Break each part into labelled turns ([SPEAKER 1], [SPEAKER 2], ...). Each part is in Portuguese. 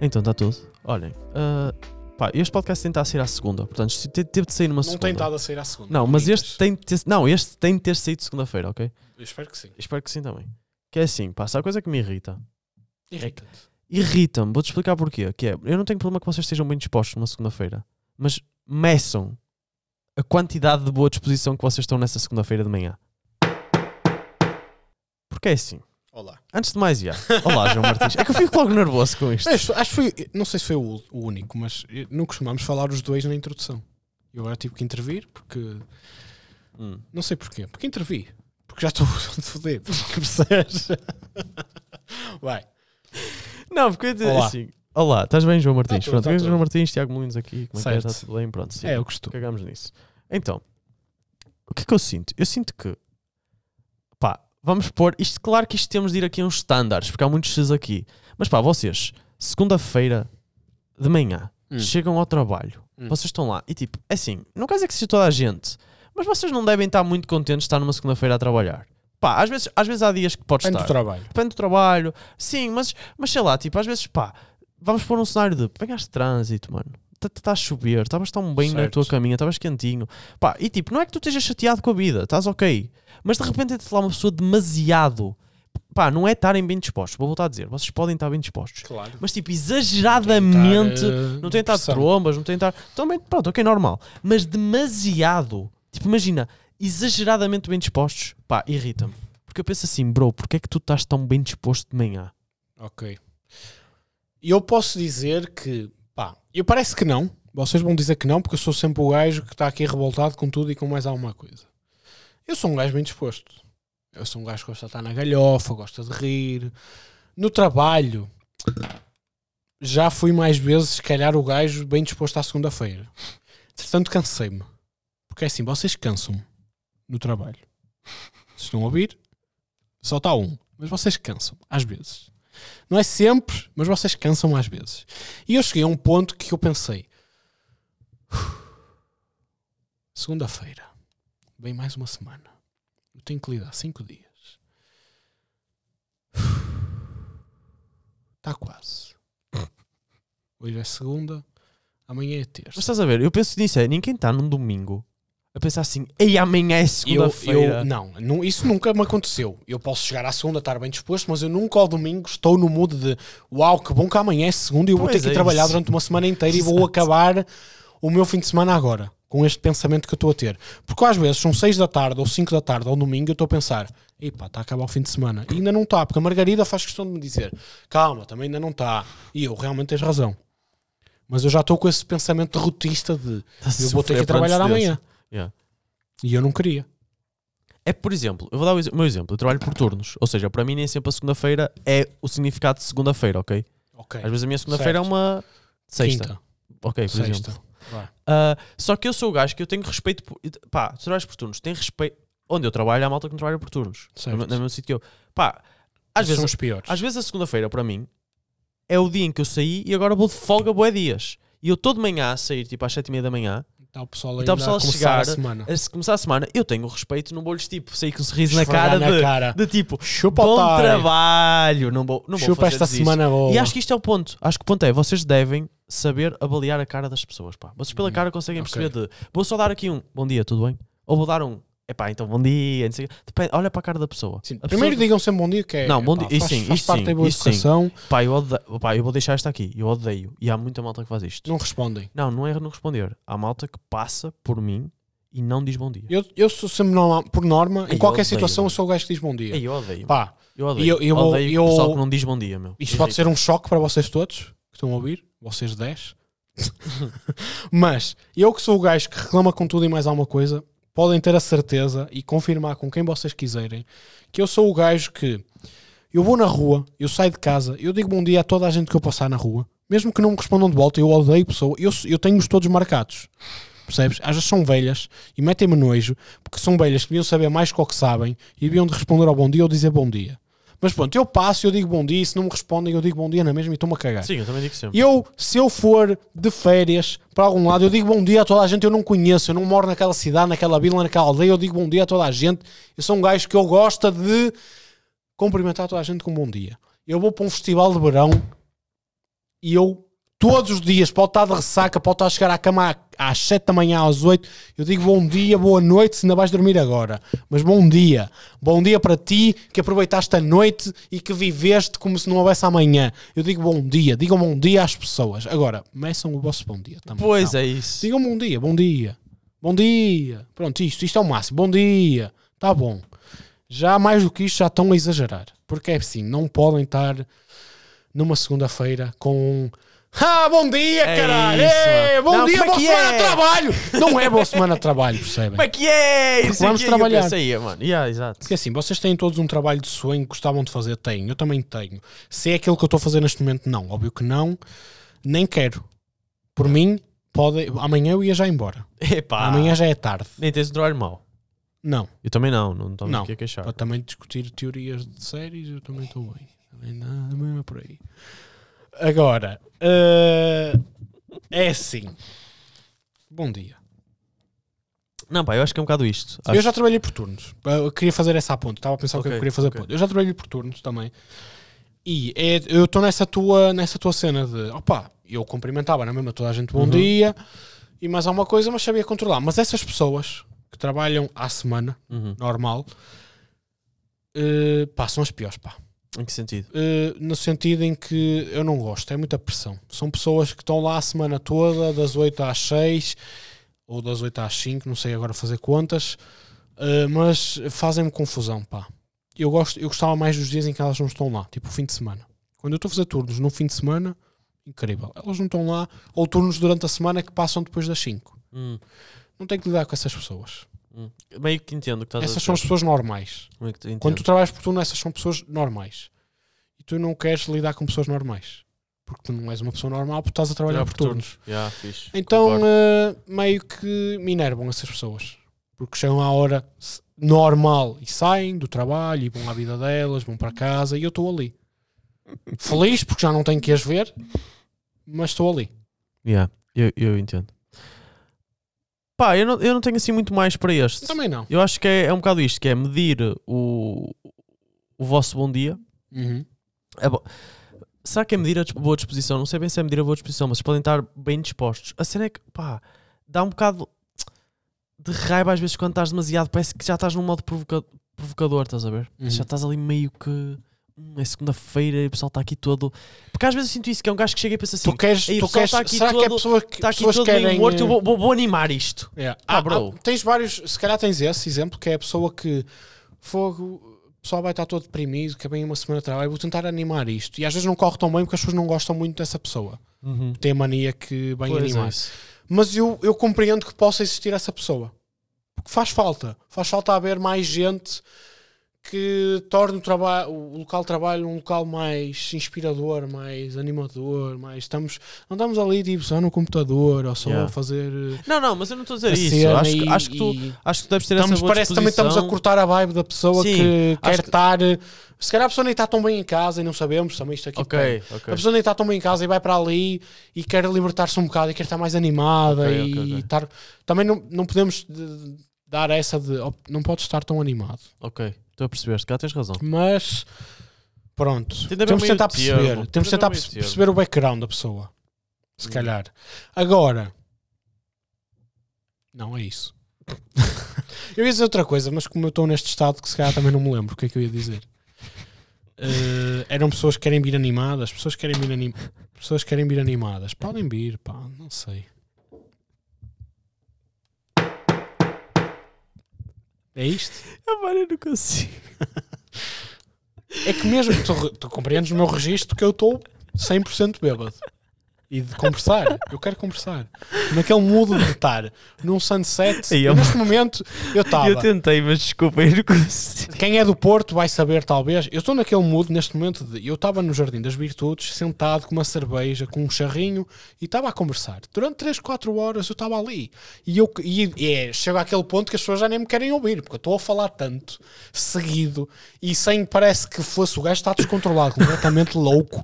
[SPEAKER 1] Então está tudo. Olhem, ah, pá, este podcast tem de estar a sair à segunda, portanto, se te- teve de sair numa
[SPEAKER 2] Não
[SPEAKER 1] segunda.
[SPEAKER 2] tem estado a sair à segunda.
[SPEAKER 1] Não, mas este tem de ter, não, este tem de ter saído segunda-feira, ok?
[SPEAKER 2] Eu espero que sim.
[SPEAKER 1] Espero que sim também. Que é assim, pá, sabe a coisa que me irrita?
[SPEAKER 2] Irrita-te.
[SPEAKER 1] Irrita-me, vou-te explicar porquê. Que é, eu não tenho problema que vocês estejam bem dispostos numa segunda-feira, mas meçam a quantidade de boa disposição que vocês estão nessa segunda-feira de manhã. Porque é assim,
[SPEAKER 2] Olá.
[SPEAKER 1] antes de mais, já. Olá, João Martins. É que eu fico logo nervoso com isto.
[SPEAKER 2] Acho, acho que foi, não sei se foi o, o único, mas não costumamos falar os dois na introdução. Eu agora tive que intervir porque.
[SPEAKER 1] Hum.
[SPEAKER 2] Não sei porquê. Porque intervi. Porque já estou fodido. Percebes? Vai.
[SPEAKER 1] Não, porque eu
[SPEAKER 2] Olá.
[SPEAKER 1] assim. Olá, estás bem, João Martins?
[SPEAKER 2] Tá
[SPEAKER 1] Pronto,
[SPEAKER 2] tá
[SPEAKER 1] é. João Martins, Tiago Molinos aqui. Como é que é?
[SPEAKER 2] Certo.
[SPEAKER 1] Está tudo bem? Pronto, sim.
[SPEAKER 2] É, eu costumo.
[SPEAKER 1] Cagamos nisso. Então, o que é que eu sinto? Eu sinto que, vamos pôr isto. Claro que isto temos de ir aqui a uns estándares, porque há muitos X aqui. Mas pá, vocês, segunda-feira de manhã,
[SPEAKER 2] Hum.
[SPEAKER 1] chegam ao trabalho,
[SPEAKER 2] Hum.
[SPEAKER 1] vocês estão lá e tipo, é assim, não quer dizer que seja toda a gente, mas vocês não devem estar muito contentes de estar numa segunda-feira a trabalhar. Pá, às vezes, às vezes há dias que podes
[SPEAKER 2] Depende
[SPEAKER 1] estar.
[SPEAKER 2] do trabalho.
[SPEAKER 1] Depende do trabalho. Sim, mas, mas sei lá, tipo, às vezes, pá, vamos pôr um cenário de venhas de trânsito, mano. Está a chover, estavas tão bem na
[SPEAKER 2] Certo.
[SPEAKER 1] tua caminha, estavas quentinho. Pá, e tipo, não é que tu estejas chateado com a vida, estás ok. Mas de repente entra lá uma pessoa demasiado. Pá, não é estarem bem dispostos. Vou voltar a dizer, vocês podem estar bem dispostos.
[SPEAKER 2] Claro.
[SPEAKER 1] Mas tipo, exageradamente.
[SPEAKER 2] eh,
[SPEAKER 1] não estar de trombas, não estar. Também, pronto, ok, normal. Mas demasiado. Tipo, imagina, exageradamente bem dispostos. Pá, irrita-me. Porque eu penso assim, bro, porque é que tu estás tão bem disposto de manhã?
[SPEAKER 2] Ok. Eu posso dizer que, eu parece que não. Vocês vão dizer que não, porque eu sou sempre o gajo que está aqui revoltado com tudo e com mais alguma coisa. Eu sou um gajo bem disposto. Eu sou um gajo que gosta de estar na galhofa, gosta de rir. No trabalho, já fui mais vezes, se calhar, o gajo bem disposto à segunda-feira. Entretanto, cansei-me. Porque é assim, vocês cansam-me no trabalho. Vocês estão a ouvir? Só está um. Mas vocês cansam, às vezes. Não é sempre, mas vocês cansam às vezes. E eu cheguei a um ponto que eu pensei: segunda-feira, vem mais uma semana. Eu tenho que lidar cinco dias. Está quase. Hoje é segunda, amanhã é
[SPEAKER 1] Mas
[SPEAKER 2] terça.
[SPEAKER 1] estás a ver, eu penso nisso, é ninguém está num domingo a pensar assim, ei, amanhã é segunda-feira.
[SPEAKER 2] não, nu- isso nunca me aconteceu. Eu posso chegar à segunda, estar bem disposto, mas eu nunca ao domingo estou no mood de uau, que bom que amanhã é segunda e eu vou
[SPEAKER 1] Pois
[SPEAKER 2] ter que
[SPEAKER 1] é
[SPEAKER 2] trabalhar
[SPEAKER 1] isso.
[SPEAKER 2] durante uma semana inteira e vou
[SPEAKER 1] Exato.
[SPEAKER 2] acabar o meu fim de semana agora, com este pensamento que eu estou a ter. Porque às vezes são seis da tarde, ou cinco da tarde, ou domingo, eu estou a pensar, epá, está a acabar o fim de semana. E ainda não está, porque a Margarida faz questão de me dizer, calma, também ainda não está. E eu, realmente tens razão. Mas eu já estou com esse pensamento derrotista de
[SPEAKER 1] a
[SPEAKER 2] eu vou ter que trabalhar amanhã.
[SPEAKER 1] Yeah.
[SPEAKER 2] E eu não queria.
[SPEAKER 1] É por exemplo, eu vou dar o, meu exemplo, eu trabalho por turnos, ou seja, para mim nem sempre a segunda-feira é o significado de segunda-feira, ok?
[SPEAKER 2] Ok.
[SPEAKER 1] Às vezes a minha segunda-feira é uma sexta,
[SPEAKER 2] Quinta.
[SPEAKER 1] ok, por
[SPEAKER 2] Sexta.
[SPEAKER 1] exemplo. Ah, só que eu sou o gajo que eu tenho respeito por. Pá, tu trabalhas por turnos, tem respeito. Onde eu trabalho, há malta que não trabalha por turnos.
[SPEAKER 2] Certo.
[SPEAKER 1] No, no mesmo sítio que eu. Pá, às
[SPEAKER 2] Esses são
[SPEAKER 1] vezes,
[SPEAKER 2] os piores.
[SPEAKER 1] às vezes a segunda-feira para mim é o dia em que eu saí e agora vou de folga boé dias. E eu estou de manhã a sair, tipo às 7 e meia da manhã,
[SPEAKER 2] Está o pessoal
[SPEAKER 1] está o pessoal a
[SPEAKER 2] começar
[SPEAKER 1] chegar
[SPEAKER 2] a semana.
[SPEAKER 1] a se começar a semana, eu tenho o respeito, não vou-lhes tipo, sair com um sorriso na cara,
[SPEAKER 2] na
[SPEAKER 1] de,
[SPEAKER 2] cara.
[SPEAKER 1] de tipo,
[SPEAKER 2] Chupa
[SPEAKER 1] bom
[SPEAKER 2] otário.
[SPEAKER 1] trabalho, não vou, não vou
[SPEAKER 2] Chupa
[SPEAKER 1] fazer
[SPEAKER 2] esta semana boa.
[SPEAKER 1] E acho que isto é o ponto. Acho que o ponto é, vocês devem saber avaliar a cara das pessoas. Pá. Vocês pela
[SPEAKER 2] Hum,
[SPEAKER 1] cara conseguem
[SPEAKER 2] ok.
[SPEAKER 1] perceber de vou só dar aqui um bom dia, tudo bem? Ou vou dar um epá, então bom dia, não sei o quê. Depende, olha para a cara da pessoa.
[SPEAKER 2] Sim,
[SPEAKER 1] A
[SPEAKER 2] Primeiro
[SPEAKER 1] pessoa-
[SPEAKER 2] digam sempre bom dia, que é.
[SPEAKER 1] Não, bom
[SPEAKER 2] pá,
[SPEAKER 1] dia- isso
[SPEAKER 2] Faz,
[SPEAKER 1] sim,
[SPEAKER 2] faz
[SPEAKER 1] isso
[SPEAKER 2] parte
[SPEAKER 1] sim,
[SPEAKER 2] da boa
[SPEAKER 1] isso sim.
[SPEAKER 2] educação.
[SPEAKER 1] Pá, eu, odeio, pá, eu vou deixar esta aqui. Eu odeio. E há muita malta que faz isto.
[SPEAKER 2] Não respondem.
[SPEAKER 1] Não, não é não responder. Há malta que passa por mim e não diz bom dia.
[SPEAKER 2] Eu, eu sou sempre, por norma,
[SPEAKER 1] Ei,
[SPEAKER 2] em qualquer
[SPEAKER 1] odeio,
[SPEAKER 2] situação, eu
[SPEAKER 1] mano.
[SPEAKER 2] sou o gajo que diz bom dia.
[SPEAKER 1] Ei, eu odeio.
[SPEAKER 2] Pá,
[SPEAKER 1] eu odeio.
[SPEAKER 2] eu- eu
[SPEAKER 1] odeio
[SPEAKER 2] eu-
[SPEAKER 1] o pessoal que não diz bom dia, meu.
[SPEAKER 2] isto pode ser um choque para vocês todos, que estão a ouvir, vocês 10. Mas eu que sou o gajo que reclama com tudo e mais alguma coisa, podem ter a certeza e confirmar com quem vocês quiserem que eu sou o gajo que eu vou na rua, eu saio de casa, eu digo bom dia a toda a gente que eu passar na rua, mesmo que não me respondam de volta, eu odeio pessoa, eu, eu tenho-os todos marcados. Percebes? Às vezes são velhas e metem-me nojo porque são velhas que deviam saber mais que o que sabem e deviam de responder ao bom dia ou dizer bom dia. Mas pronto, eu passo, eu digo bom dia e se não me respondem, eu digo bom dia na mesma e estou-me a cagar.
[SPEAKER 1] Sim, eu também digo sempre.
[SPEAKER 2] Eu, se eu for de férias para algum lado, eu digo bom dia a toda a gente, eu não conheço, eu não moro naquela cidade, naquela vila, naquela aldeia, eu digo bom dia a toda a gente. Eu sou um gajo que eu gosto de cumprimentar toda a gente com bom dia. Eu vou para um festival de verão E eu, todos os dias, pode estar de ressaca, pode estar a chegar à cama às 7 da manhã, às 8. Eu digo bom dia, boa noite, se ainda vais dormir agora. Mas bom dia. Bom dia para ti que aproveitaste a noite e que viveste como se não houvesse amanhã. Eu digo bom dia. Digam bom dia às pessoas. Agora, meçam o vosso bom dia também.
[SPEAKER 1] Pois
[SPEAKER 2] Não.
[SPEAKER 1] é isso.
[SPEAKER 2] Digam bom dia, bom dia. Bom dia. Pronto, isto, isto é o máximo. Bom dia. Tá bom. Já mais do que isto, já estão a exagerar. Porque é assim, não podem estar numa segunda-feira com. Ah, bom dia,
[SPEAKER 1] É
[SPEAKER 2] caralho!
[SPEAKER 1] isso,
[SPEAKER 2] bom
[SPEAKER 1] Não,
[SPEAKER 2] dia,
[SPEAKER 1] é
[SPEAKER 2] boa
[SPEAKER 1] que
[SPEAKER 2] semana
[SPEAKER 1] é?
[SPEAKER 2] de trabalho! Não é boa semana de trabalho, percebem?
[SPEAKER 1] Como é que é? Isso
[SPEAKER 2] vamos
[SPEAKER 1] é
[SPEAKER 2] trabalhar.
[SPEAKER 1] Eu pensei, mano. Yeah, exato.
[SPEAKER 2] Porque assim, vocês têm todos um trabalho de sonho que gostavam de fazer? Tenho, eu também tenho. Se é aquilo que eu estou a fazer neste momento, não. Óbvio que não, nem quero. Por mim, pode... amanhã eu ia já embora.
[SPEAKER 1] Epá.
[SPEAKER 2] Amanhã já é tarde.
[SPEAKER 1] Nem tens um trabalho mau.
[SPEAKER 2] Não.
[SPEAKER 1] Eu também não, não estou aqui a queixar.
[SPEAKER 2] Para também discutir teorias de séries, eu também estou bem. Também nada mesmo é por aí. Agora, eh, é assim. Bom dia.
[SPEAKER 1] Não, pá, eu acho que é um bocado isto.
[SPEAKER 2] Eu já trabalhei por turnos. Eu queria fazer essa ponte. Estava a pensar o que
[SPEAKER 1] Ok,
[SPEAKER 2] eu queria fazer
[SPEAKER 1] ok.
[SPEAKER 2] ponto. Eu já trabalhei por turnos também. E é- eu estou nessa tua, nessa tua cena de opa, eu cumprimentava na mesma toda a gente bom
[SPEAKER 1] Uhum.
[SPEAKER 2] dia e mais alguma coisa, mas sabia controlar. Mas essas pessoas que trabalham à semana,
[SPEAKER 1] Uhum.
[SPEAKER 2] normal, eh, pá, são as piores, pá.
[SPEAKER 1] Em que sentido?
[SPEAKER 2] Uh, no sentido em que eu não gosto, é muita pressão. São pessoas que estão lá a semana toda, das 8 às 6 ou das 8 às 5, não sei agora fazer contas, uh, mas fazem-me confusão, pá. Eu, gosto, eu gostava mais dos dias em que elas não estão lá, tipo o fim de semana. Quando eu estou a fazer turnos no fim de semana, incrível. Elas não estão lá, ou turnos durante a semana que passam depois das 5.
[SPEAKER 1] Hum,
[SPEAKER 2] Não tenho que lidar com essas pessoas.
[SPEAKER 1] Hum. Meio que entendo o que estás
[SPEAKER 2] Essas
[SPEAKER 1] a
[SPEAKER 2] são as
[SPEAKER 1] dizer.
[SPEAKER 2] pessoas normais. Quando tu trabalhas por turno, essas são pessoas normais. E tu não queres lidar com pessoas normais. Porque tu não és uma pessoa normal porque estás a trabalhar por turnos.
[SPEAKER 1] Yeah.
[SPEAKER 2] Então, eh, meio que me enervam essas pessoas. Porque chegam à hora normal e saem do trabalho e vão à vida delas, vão para casa e eu estou ali. Feliz porque já não tenho que as ver, mas estou ali.
[SPEAKER 1] Yeah, eu, eu entendo. Pá, eu não, eu não tenho assim muito mais para este.
[SPEAKER 2] Também não.
[SPEAKER 1] Eu acho que é, é um bocado isto, que é medir o, o vosso bom dia.
[SPEAKER 2] Uhum.
[SPEAKER 1] É bo- Será que é medir a boa disposição? Não sei bem se é medir a boa disposição, mas podem estar bem dispostos. A cena é que, pá, dá um bocado de raiva às vezes quando estás demasiado. Parece que já estás num modo provoca- provocador, estás a ver?
[SPEAKER 2] Uhum.
[SPEAKER 1] Já estás ali meio que. "Hum, É segunda-feira e o pessoal está aqui todo. Porque às vezes eu sinto isso, que é um gajo que chega e pensa assim:
[SPEAKER 2] Tu queres,
[SPEAKER 1] "Ei, o
[SPEAKER 2] tu queres
[SPEAKER 1] aqui
[SPEAKER 2] será que é
[SPEAKER 1] todo-
[SPEAKER 2] pessoa que
[SPEAKER 1] está aqui
[SPEAKER 2] pessoas
[SPEAKER 1] todo
[SPEAKER 2] querem
[SPEAKER 1] meio morto, eu vou, vou- vou animar isto.
[SPEAKER 2] Yeah.
[SPEAKER 1] Ah,
[SPEAKER 2] Ah,
[SPEAKER 1] bro.
[SPEAKER 2] ah, tens vários, se calhar tens esse exemplo, que é a pessoa que fogo, o pessoal vai estar todo deprimido, que é bem uma semana de trabalho, vou tentar animar isto. E às vezes não corre tão bem porque as pessoas não gostam muito dessa pessoa. Tem a mania que vem
[SPEAKER 1] Pois é
[SPEAKER 2] animar.
[SPEAKER 1] isso.
[SPEAKER 2] Mas eu, eu compreendo que possa existir essa pessoa. Porque faz falta. Faz falta haver mais gente que torne o, traba- o local de trabalho um local mais inspirador, mais animador, mais estamos, não estamos ali tipo só no computador ou só
[SPEAKER 1] Yeah.
[SPEAKER 2] a fazer eh,
[SPEAKER 1] Não, não, mas eu não estou a dizer
[SPEAKER 2] a
[SPEAKER 1] isso. Acho, que-
[SPEAKER 2] e-
[SPEAKER 1] acho que tu, acho que tu deves ter
[SPEAKER 2] Estamos,
[SPEAKER 1] essa boa
[SPEAKER 2] parece que também estamos a cortar a vibe da pessoa
[SPEAKER 1] Sim,
[SPEAKER 2] que quer
[SPEAKER 1] que-
[SPEAKER 2] estar. Se calhar a pessoa nem está tão bem em casa e não sabemos também isto aqui.
[SPEAKER 1] Ok,
[SPEAKER 2] depende.
[SPEAKER 1] ok.
[SPEAKER 2] A pessoa nem está tão bem em casa e vai para ali e quer libertar-se um bocado e quer estar mais animada
[SPEAKER 1] Ok,
[SPEAKER 2] e estar. Também não, não podemos de- dar essa de "Oh, não podes estar tão animado.
[SPEAKER 1] Ok, estou a perceber. Se calhar tens razão.
[SPEAKER 2] Mas pronto,
[SPEAKER 1] Tem de haver
[SPEAKER 2] temos de
[SPEAKER 1] meio
[SPEAKER 2] tentar
[SPEAKER 1] termo.
[SPEAKER 2] perceber.
[SPEAKER 1] Tem
[SPEAKER 2] Temos de
[SPEAKER 1] de haver
[SPEAKER 2] tentar
[SPEAKER 1] meio
[SPEAKER 2] perce-
[SPEAKER 1] termo.
[SPEAKER 2] perceber o background da pessoa. Se
[SPEAKER 1] Hum.
[SPEAKER 2] calhar. Agora, não é isso. eu ia dizer outra coisa, mas como eu estou neste estado que se calhar também não me lembro o que é que eu ia dizer. Eh, eram pessoas que querem vir animadas, pessoas que querem vir anim... pessoas que querem vir animadas. Podem vir, pá, não sei. É isto?
[SPEAKER 1] Mano, eu não consigo.
[SPEAKER 2] É que mesmo tu, tu compreendes no meu registro que eu estou 100% bêbado. E de conversar. Eu quero conversar. Naquele mood de estar num sunset.
[SPEAKER 1] Ei,
[SPEAKER 2] eu neste momento eu estava.
[SPEAKER 1] Eu tentei, mas desculpa, eu não.
[SPEAKER 2] Quem é do Porto vai saber, talvez. Eu estou naquele mood neste momento de. Eu estava no Jardim das Virtudes, sentado com uma cerveja, com um charrinho e estava a conversar. Durante 3, 4 horas eu estava ali. E eu e, e é, chego àquele ponto que as pessoas já nem me querem ouvir, porque eu estou a falar tanto, seguido, e sem parece que fosse o gajo está descontrolado, completamente louco.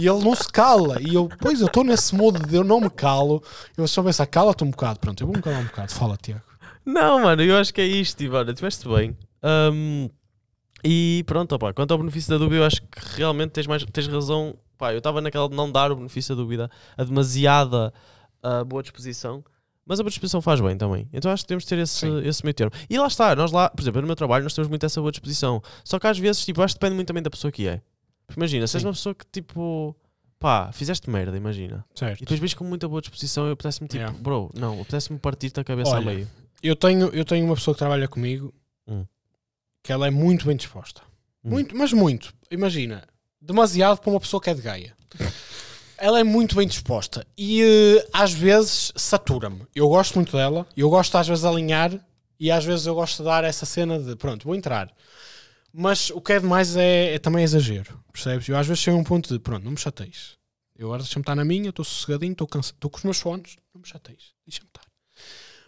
[SPEAKER 2] E ele não se cala. E eu, pois eu estou nesse mood de eu não me calo. Eu só penso, cala-te um bocado. Pronto, eu vou me calar um bocado. Fala, Tiago.
[SPEAKER 1] Não, mano, eu acho que é isto, Ivana. Tiveste bem. Ahm, e pronto, opá, quanto ao benefício da dúvida, eu acho que realmente tens, mais, tens razão pá, eu estava naquela de não dar o benefício da dúvida, a demasiada ah, boa disposição. Mas a boa disposição faz bem também. Então acho que temos de ter esse,
[SPEAKER 2] Sim.
[SPEAKER 1] esse meio termo. E lá está, nós lá, por exemplo, no meu trabalho, nós temos muito essa boa disposição. Só que às vezes, tipo, acho que depende muito também da pessoa que é. Imagina, se és uma pessoa que, tipo, pá, fizeste merda, imagina.
[SPEAKER 2] Certo.
[SPEAKER 1] E depois vês com muita boa disposição, eu apetece-me, tipo,
[SPEAKER 2] Yeah.
[SPEAKER 1] bro, não, apetece-me partir-te a cabeça
[SPEAKER 2] Olha,
[SPEAKER 1] ao meio.
[SPEAKER 2] Eu tenho, eu tenho uma pessoa que trabalha comigo
[SPEAKER 1] Hum.
[SPEAKER 2] que ela é muito bem disposta.
[SPEAKER 1] Hum.
[SPEAKER 2] Muito, mas muito. Imagina, demasiado para uma pessoa que é de Gaia. Ela é muito bem disposta e eh, às vezes satura-me. Eu gosto muito dela, eu gosto às vezes de alinhar e às vezes eu gosto de dar essa cena de pronto, vou entrar. Mas o que é demais é, é também exagero, percebes? Eu às vezes chego a um ponto de pronto, não me chateis. Eu agora deixa-me estar na minha, estou sossegadinho, estou cansa- estou com os meus fones, não me chateis, deixa-me estar.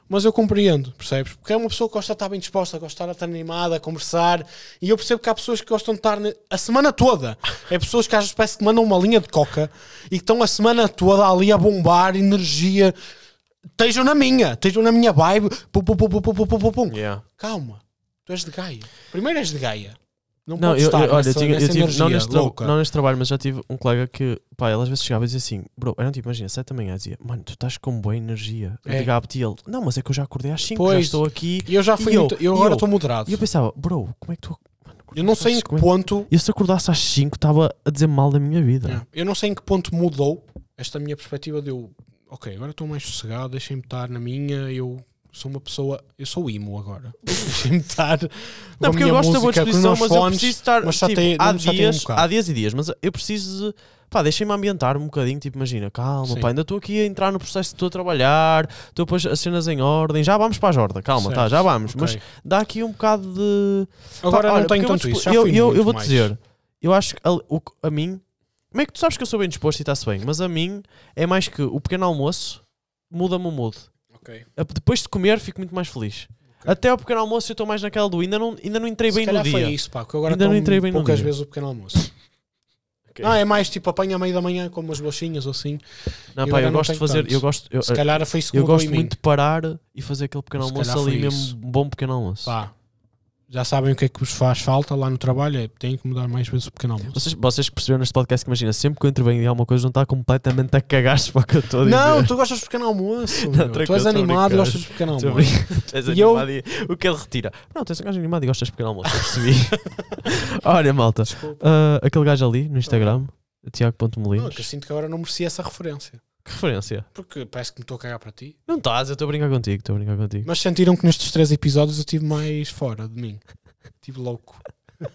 [SPEAKER 2] Mas eu compreendo, percebes? Porque é uma pessoa que gosta de estar bem disposta, gosta de estar animada, a conversar. E eu percebo que há pessoas que gostam de estar a semana toda. É pessoas que às vezes parece que mandam uma linha de coca e que estão a semana toda ali a bombar energia. Estejam na minha, estejam na minha vibe. Pum, pum, pum, pum, pum, pum, pum, pum.
[SPEAKER 1] Yeah.
[SPEAKER 2] Calma, tu és de Gaia. Primeiro és de Gaia. Não,
[SPEAKER 1] Não, eu, eu- olha, eu
[SPEAKER 2] nessa,
[SPEAKER 1] tinha, eu tive, não, neste
[SPEAKER 2] louca.
[SPEAKER 1] não neste trabalho, mas já tive um colega que, pá, ele às vezes chegava e dizia assim, bro, era tipo, imagina, 7 da manhã, dizia, mano, tu estás com boa energia. Eu
[SPEAKER 2] É.
[SPEAKER 1] ligava-te e ele, não, mas é que eu já acordei às 5, já
[SPEAKER 2] Pois.
[SPEAKER 1] estou aqui.
[SPEAKER 2] E eu já fui
[SPEAKER 1] eu-
[SPEAKER 2] muito, eu agora estou moderado.
[SPEAKER 1] E eu pensava, bro, como é que tu. Mano,
[SPEAKER 2] Eu não sei em que
[SPEAKER 1] é-
[SPEAKER 2] ponto
[SPEAKER 1] Eu se acordasse às 5 estava a dizer mal da minha vida.
[SPEAKER 2] Yeah. Eu não sei em que ponto mudou esta minha perspectiva de eu, ok, agora estou mais sossegado, deixem-me estar na minha, eu sou uma pessoa, eu sou imo agora. Deixem-me estar.
[SPEAKER 1] Não, porque eu gosto da boa disposição, mas eu preciso estar.
[SPEAKER 2] mas
[SPEAKER 1] tipo,
[SPEAKER 2] chateia-
[SPEAKER 1] há,
[SPEAKER 2] um
[SPEAKER 1] dias,
[SPEAKER 2] bocado.
[SPEAKER 1] há dias e dias, mas eu preciso. de- Pá, deixem-me ambientar um bocadinho. Tipo, imagina, calma,
[SPEAKER 2] Sim.
[SPEAKER 1] pá, ainda estou aqui a entrar no processo, estou a trabalhar, estou a pôr as cenas em ordem. Já vamos para a jorda, calma, tá,
[SPEAKER 2] Certo,
[SPEAKER 1] já vamos.
[SPEAKER 2] ok.
[SPEAKER 1] Mas dá aqui um bocado de.
[SPEAKER 2] agora
[SPEAKER 1] Pá, olha,
[SPEAKER 2] não tenho
[SPEAKER 1] porque eu
[SPEAKER 2] tanto
[SPEAKER 1] vou-te
[SPEAKER 2] isso.
[SPEAKER 1] eu, eu, eu vou-te
[SPEAKER 2] mais.
[SPEAKER 1] dizer, eu acho que a, o- a mim. Como é que tu sabes que eu sou bem disposto e está-se bem? Mas a mim é mais que o pequeno almoço muda-me o mood.
[SPEAKER 2] Ok.
[SPEAKER 1] A- Depois de comer, fico muito mais feliz. Até ao pequeno almoço eu estou mais naquela do ainda não, ainda não entrei
[SPEAKER 2] Se
[SPEAKER 1] bem no dia.
[SPEAKER 2] foi isso, pá, que eu agora
[SPEAKER 1] Ainda não entrei bem no
[SPEAKER 2] poucas
[SPEAKER 1] dia.
[SPEAKER 2] vezes o pequeno almoço.
[SPEAKER 1] Ok.
[SPEAKER 2] Não, é mais tipo apanha a meio da manhã com umas bolachinhas ou assim.
[SPEAKER 1] Não,
[SPEAKER 2] Eu
[SPEAKER 1] pá, eu
[SPEAKER 2] não
[SPEAKER 1] gosto de fazer.
[SPEAKER 2] tanto.
[SPEAKER 1] Eu gosto, eu,
[SPEAKER 2] Se calhar foi isso que
[SPEAKER 1] eu gosto muito de parar e fazer aquele pequeno
[SPEAKER 2] Se
[SPEAKER 1] almoço ali mesmo. Um bom pequeno almoço.
[SPEAKER 2] Pá, já sabem o que é que vos faz falta lá no trabalho, é tem que mudar mais vezes o pequeno almoço.
[SPEAKER 1] Vocês, vocês perceberam neste podcast que imagina, sempre que eu intervenho em alguma coisa, não está completamente a cagar-se para o que eu estou a dizer.
[SPEAKER 2] Não, tu gostas de pequeno almoço.
[SPEAKER 1] Não,
[SPEAKER 2] tu és animado e gostas de pequeno almoço.
[SPEAKER 1] Tu és
[SPEAKER 2] E eu-
[SPEAKER 1] e o que ele retira? Não, tu és um gajo animado e gostas de pequeno almoço, eu percebi. Olha, malta, ah, aquele gajo ali no Instagram, Tiago.molinos.
[SPEAKER 2] Não, que eu sinto que agora não merecia essa referência.
[SPEAKER 1] Que referência?
[SPEAKER 2] Porque parece que me estou a cagar para ti.
[SPEAKER 1] Não estás, eu estou a brincar contigo, estou a brincar contigo.
[SPEAKER 2] Mas sentiram que nestes três episódios eu estive mais fora de mim. Estive louco.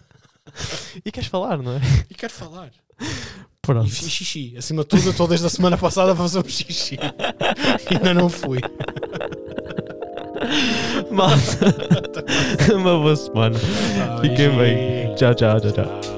[SPEAKER 1] E queres falar, não é?
[SPEAKER 2] E quero falar.
[SPEAKER 1] Pronto.
[SPEAKER 2] E fiz xixi. Acima de tudo, eu estou desde a semana passada a fazer um xixi. E ainda não fui.
[SPEAKER 1] Malta, uma boa semana. Fiquem bem. Tchau, tchau, tchau, tchau.
[SPEAKER 2] Tchau.